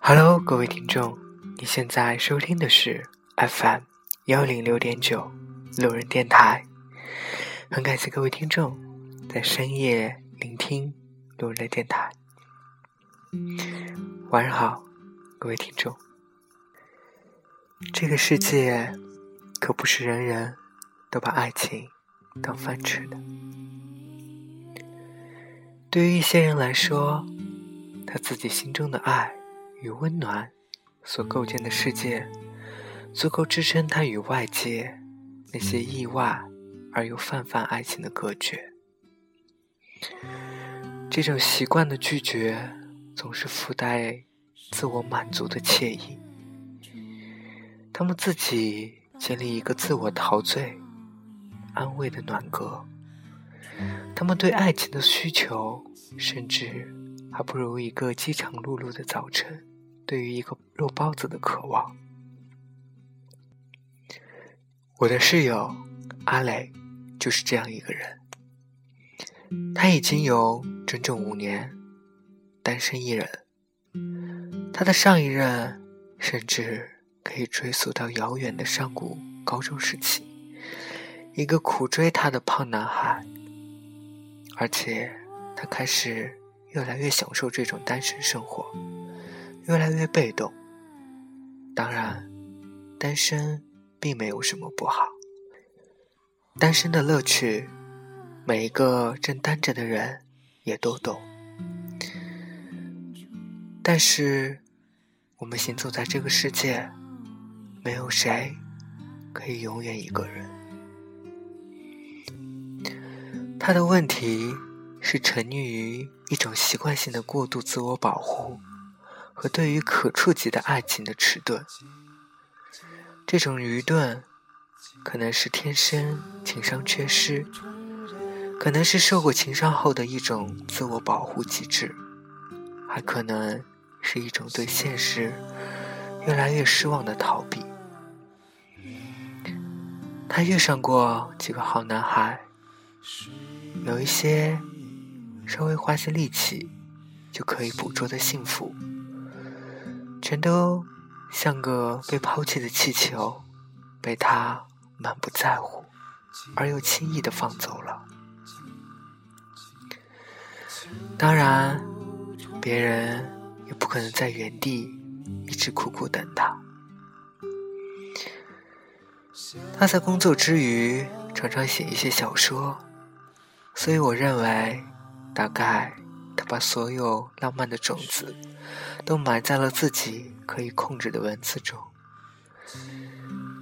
Hello，各位听众，你现在收听的是 FM 幺零六点九路人电台。很感谢各位听众在深夜聆听路人的电台。晚上好，各位听众。这个世界可不是人人都把爱情当饭吃的。对于一些人来说，他自己心中的爱。与温暖所构建的世界，足够支撑他与外界那些意外而又泛泛爱情的隔绝。这种习惯的拒绝，总是附带自我满足的惬意。他们自己建立一个自我陶醉、安慰的暖阁。他们对爱情的需求，甚至还不如一个饥肠辘辘的早晨。对于一个肉包子的渴望，我的室友阿磊就是这样一个人。他已经有整整五年单身一人，他的上一任甚至可以追溯到遥远的上古高中时期，一个苦追他的胖男孩，而且他开始越来越享受这种单身生活。越来越被动。当然，单身并没有什么不好。单身的乐趣，每一个正单着的人也都懂。但是，我们行走在这个世界，没有谁可以永远一个人。他的问题是沉溺于一种习惯性的过度自我保护。和对于可触及的爱情的迟钝，这种愚钝，可能是天生情商缺失，可能是受过情伤后的一种自我保护机制，还可能是一种对现实越来越失望的逃避。他遇上过几个好男孩，有一些稍微花些力气就可以捕捉的幸福。全都像个被抛弃的气球，被他满不在乎而又轻易的放走了。当然，别人也不可能在原地一直苦苦等他。他在工作之余常常写一些小说，所以我认为，大概他把所有浪漫的种子。都埋在了自己可以控制的文字中。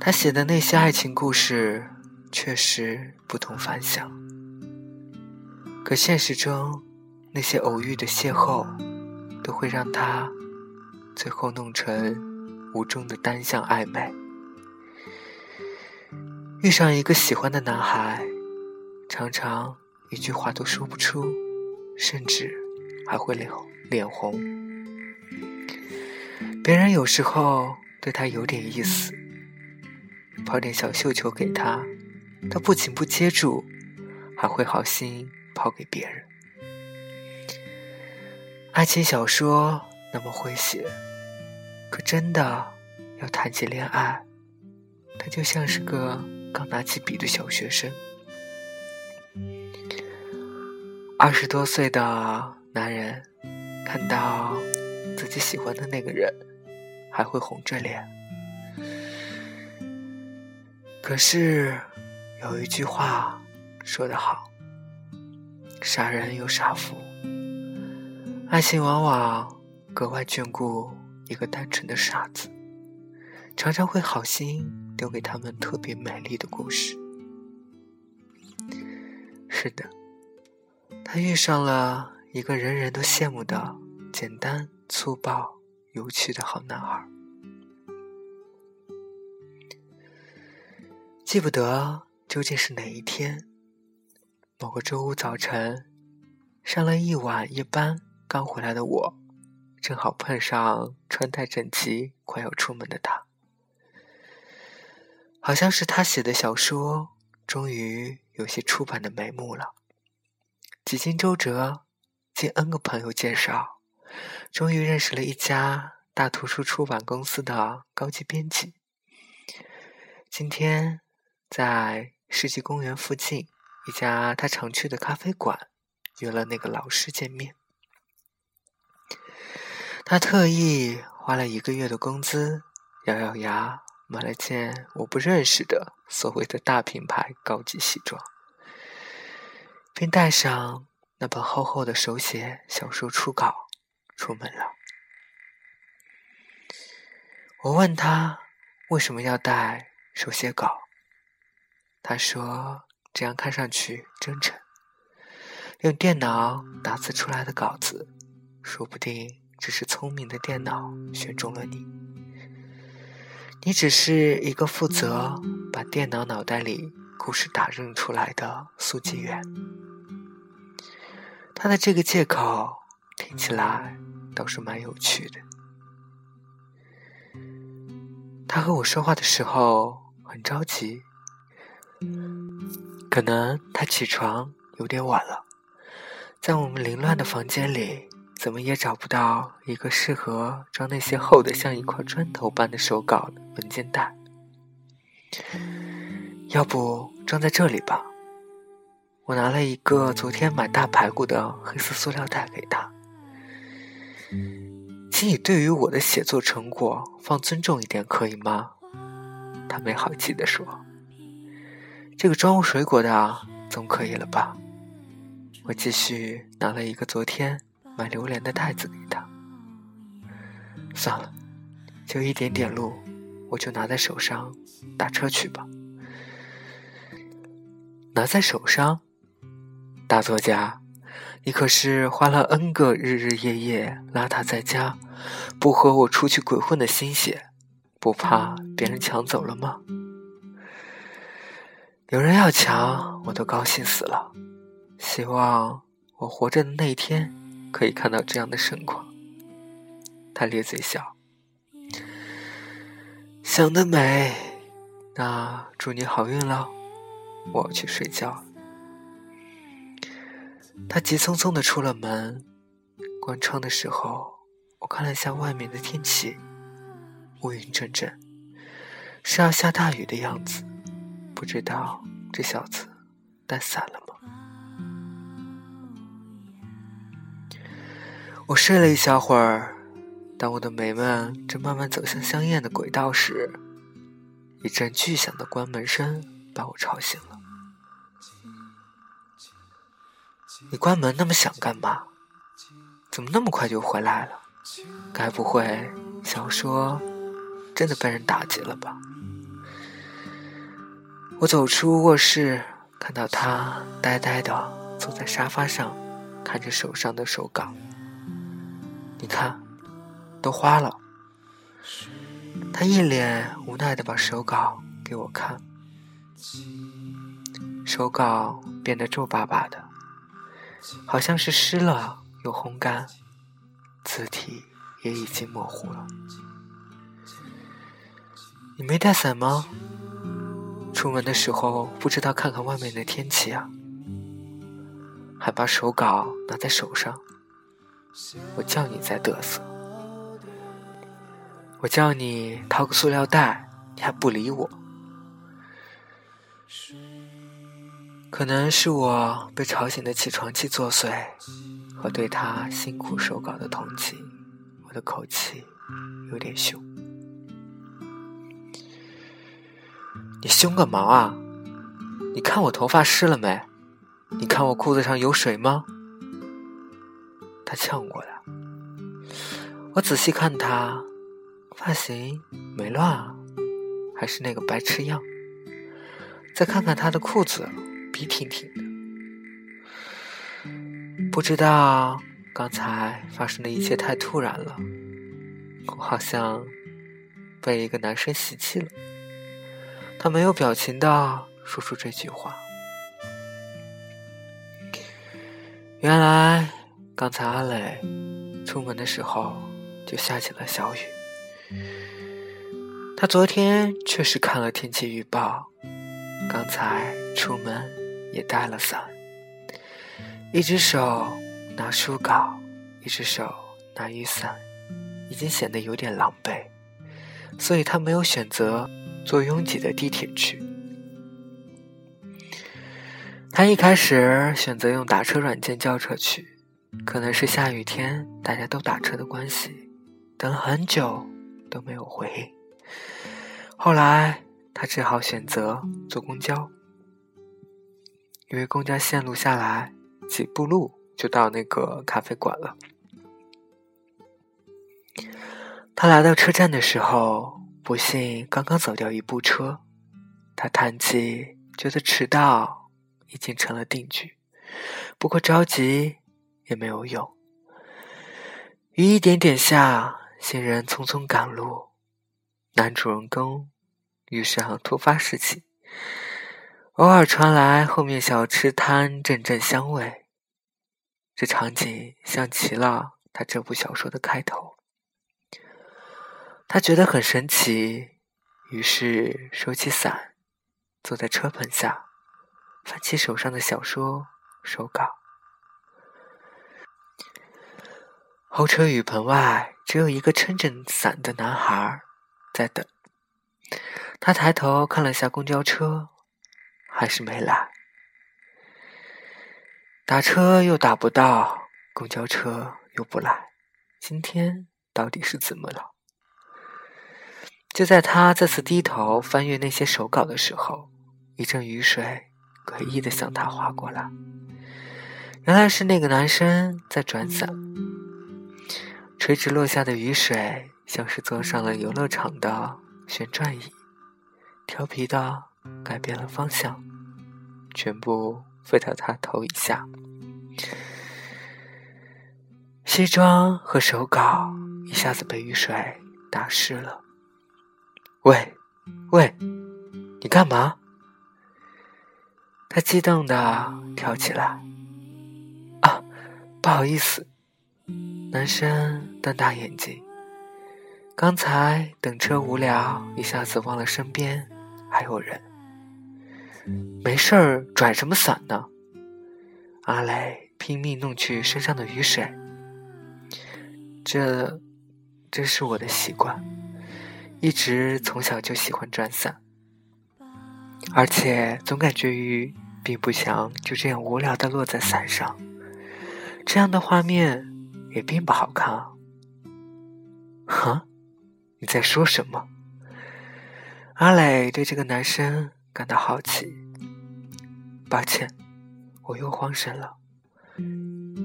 他写的那些爱情故事确实不同凡响，可现实中那些偶遇的邂逅，都会让他最后弄成无中的单向暧昧。遇上一个喜欢的男孩，常常一句话都说不出，甚至还会脸脸红。别人有时候对他有点意思，抛点小绣球给他，他不仅不接住，还会好心抛给别人。爱情小说那么会写，可真的要谈起恋爱，他就像是个刚拿起笔的小学生。二十多岁的男人看到自己喜欢的那个人。还会红着脸。可是有一句话说得好：“傻人有傻福。”爱情往往格外眷顾一个单纯的傻子，常常会好心留给他们特别美丽的故事。是的，他遇上了一个人人都羡慕的简单粗暴。有趣的好男孩，记不得究竟是哪一天，某个周五早晨，上了一晚夜班刚回来的我，正好碰上穿戴整齐、快要出门的他。好像是他写的小说终于有些出版的眉目了。几经周折，经 N 个朋友介绍，终于认识了一家大图书出版公司的高级编辑。今天在世纪公园附近一家他常去的咖啡馆约了那个老师见面。他特意花了一个月的工资，咬咬牙。买了件我不认识的所谓的大品牌高级西装，并带上那本厚厚的手写小说初稿出门了。我问他为什么要带手写稿，他说这样看上去真诚。用电脑打字出来的稿子，说不定只是聪明的电脑选中了你。你只是一个负责把电脑脑袋里故事打印出来的速记员。他的这个借口听起来倒是蛮有趣的。他和我说话的时候很着急，可能他起床有点晚了，在我们凌乱的房间里。怎么也找不到一个适合装那些厚的像一块砖头般的手稿文件袋，要不装在这里吧？我拿了一个昨天买大排骨的黑色塑料袋给他，请你对于我的写作成果放尊重一点，可以吗？他没好气地说：“这个装水果的总可以了吧？”我继续拿了一个昨天。买榴莲的袋子给他，算了，就一点点路，我就拿在手上，打车去吧。拿在手上，大作家，你可是花了 N 个日日夜夜邋遢在家，不和我出去鬼混的心血，不怕别人抢走了吗？有人要抢，我都高兴死了。希望我活着的那一天。可以看到这样的盛况，他咧嘴笑，想得美。那祝你好运了，我要去睡觉。他急匆匆的出了门，关窗的时候，我看了一下外面的天气，乌云阵阵，是要下大雨的样子。不知道这小子带伞了？我睡了一小会儿，当我的美梦正慢慢走向香艳的轨道时，一阵巨响的关门声把我吵醒了。你关门那么响干嘛？怎么那么快就回来了？该不会小说真的被人打劫了吧？我走出卧室，看到他呆呆的坐在沙发上，看着手上的手稿。你看，都花了。他一脸无奈的把手稿给我看，手稿变得皱巴巴的，好像是湿了又烘干，字体也已经模糊了。你没带伞吗？出门的时候不知道看看外面的天气啊，还把手稿拿在手上。我叫你在嘚瑟，我叫你掏个塑料袋，你还不理我。可能是我被吵醒的起床气作祟，和对他辛苦手稿的同情，我的口气有点凶。你凶个毛啊！你看我头发湿了没？你看我裤子上有水吗？呛过的，我仔细看他，发型没乱啊，还是那个白痴样。再看看他的裤子，笔挺挺的。不知道刚才发生的一切太突然了，我好像被一个男生袭击了。他没有表情的说出这句话。原来。刚才阿磊出门的时候就下起了小雨，他昨天确实看了天气预报，刚才出门也带了伞，一只手拿书稿，一只手拿雨伞，已经显得有点狼狈，所以他没有选择坐拥挤的地铁去。他一开始选择用打车软件叫车去，可能是下雨天大家都打车的关系，等了很久都没有回应。后来他只好选择坐公交，因为公交线路下来几步路就到那个咖啡馆了。他来到车站的时候，不幸刚刚走掉一部车，他叹气，觉得迟到。已经成了定局，不过着急也没有用。雨一点点下，行人匆匆赶路，男主人公遇上突发事情，偶尔传来后面小吃摊阵阵香味，这场景像极了他这部小说的开头。他觉得很神奇，于是收起伞，坐在车棚下。翻起手上的小说手稿，候车雨棚外只有一个撑着伞的男孩在等。他抬头看了下公交车，还是没来。打车又打不到，公交车又不来，今天到底是怎么了？就在他再次低头翻阅那些手稿的时候，一阵雨水。诡异的向他划过来，原来是那个男生在转伞。垂直落下的雨水像是坐上了游乐场的旋转椅，调皮的改变了方向，全部飞到他头以下。西装和手稿一下子被雨水打湿了。喂，喂，你干嘛？他激动的跳起来，啊，不好意思。男生瞪大眼睛，刚才等车无聊，一下子忘了身边还有人。没事儿，转什么伞呢？阿磊拼命弄去身上的雨水。这，这是我的习惯，一直从小就喜欢转伞，而且总感觉雨。并不想就这样无聊的落在伞上，这样的画面也并不好看啊！你在说什么？阿磊对这个男生感到好奇。抱歉，我又慌神了。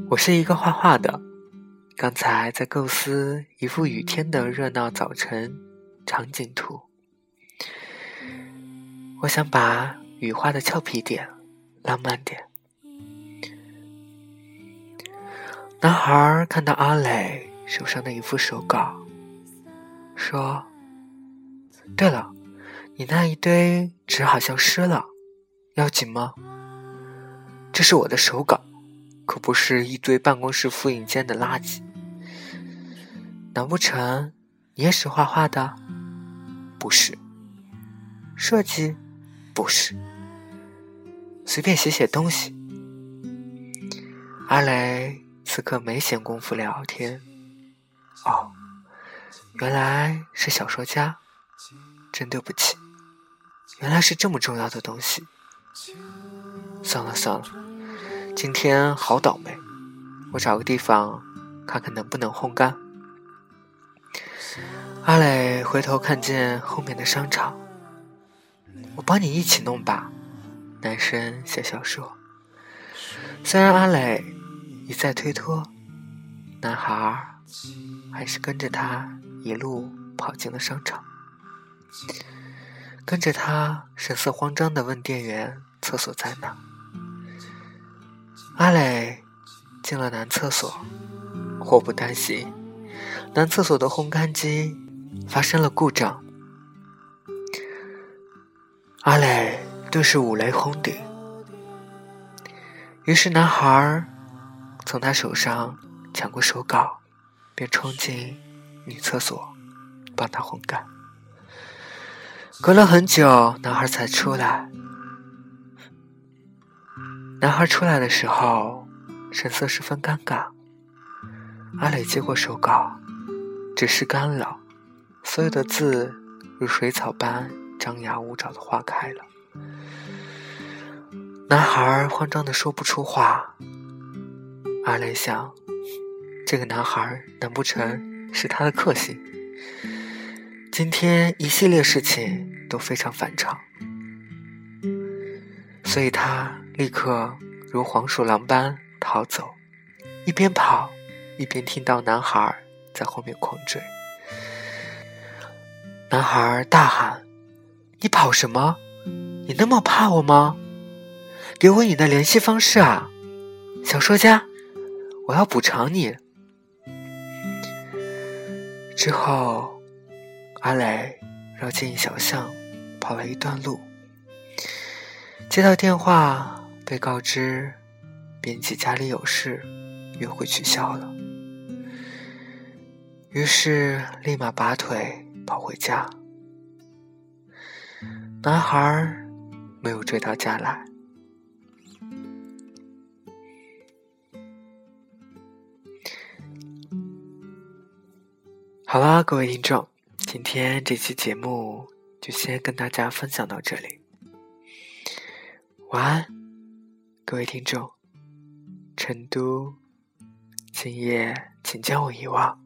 我是一个画画的，刚才在构思一幅雨天的热闹早晨场景图。我想把雨画的俏皮点。浪漫点。男孩看到阿磊手上的一幅手稿，说：“对了，你那一堆纸好像湿了，要紧吗？这是我的手稿，可不是一堆办公室复印间的垃圾。难不成你也是画画的？不是。设计？不是。”随便写写东西。阿雷此刻没闲工夫聊天。哦，原来是小说家，真对不起。原来是这么重要的东西。算了算了，今天好倒霉。我找个地方看看能不能烘干。阿磊回头看见后面的商场，我帮你一起弄吧。男生笑笑说：“虽然阿磊一再推脱，男孩还是跟着他一路跑进了商场，跟着他神色慌张的问店员：‘厕所在哪？’阿磊进了男厕所，祸不单行，男厕所的烘干机发生了故障，阿磊。”顿时五雷轰顶，于是男孩从他手上抢过手稿，便冲进女厕所帮他烘干。隔了很久，男孩才出来。男孩出来的时候，神色十分尴尬。阿磊接过手稿，纸是干了，所有的字如水草般张牙舞爪的化开了。男孩慌张的说不出话。阿磊想，这个男孩难不成是他的克星？今天一系列事情都非常反常，所以他立刻如黄鼠狼般逃走，一边跑一边听到男孩在后面狂追。男孩大喊：“你跑什么？你那么怕我吗？给我你的联系方式啊，小说家，我要补偿你。”之后。阿磊绕进小巷，跑了一段路，接到电话，被告知编辑家里有事，约会取消了。于是立马拔腿跑回家。男孩没有追到家来。好啦，各位听众。今天这期节目就先跟大家分享到这里，晚安，各位听众。成都，今夜请将我遗忘。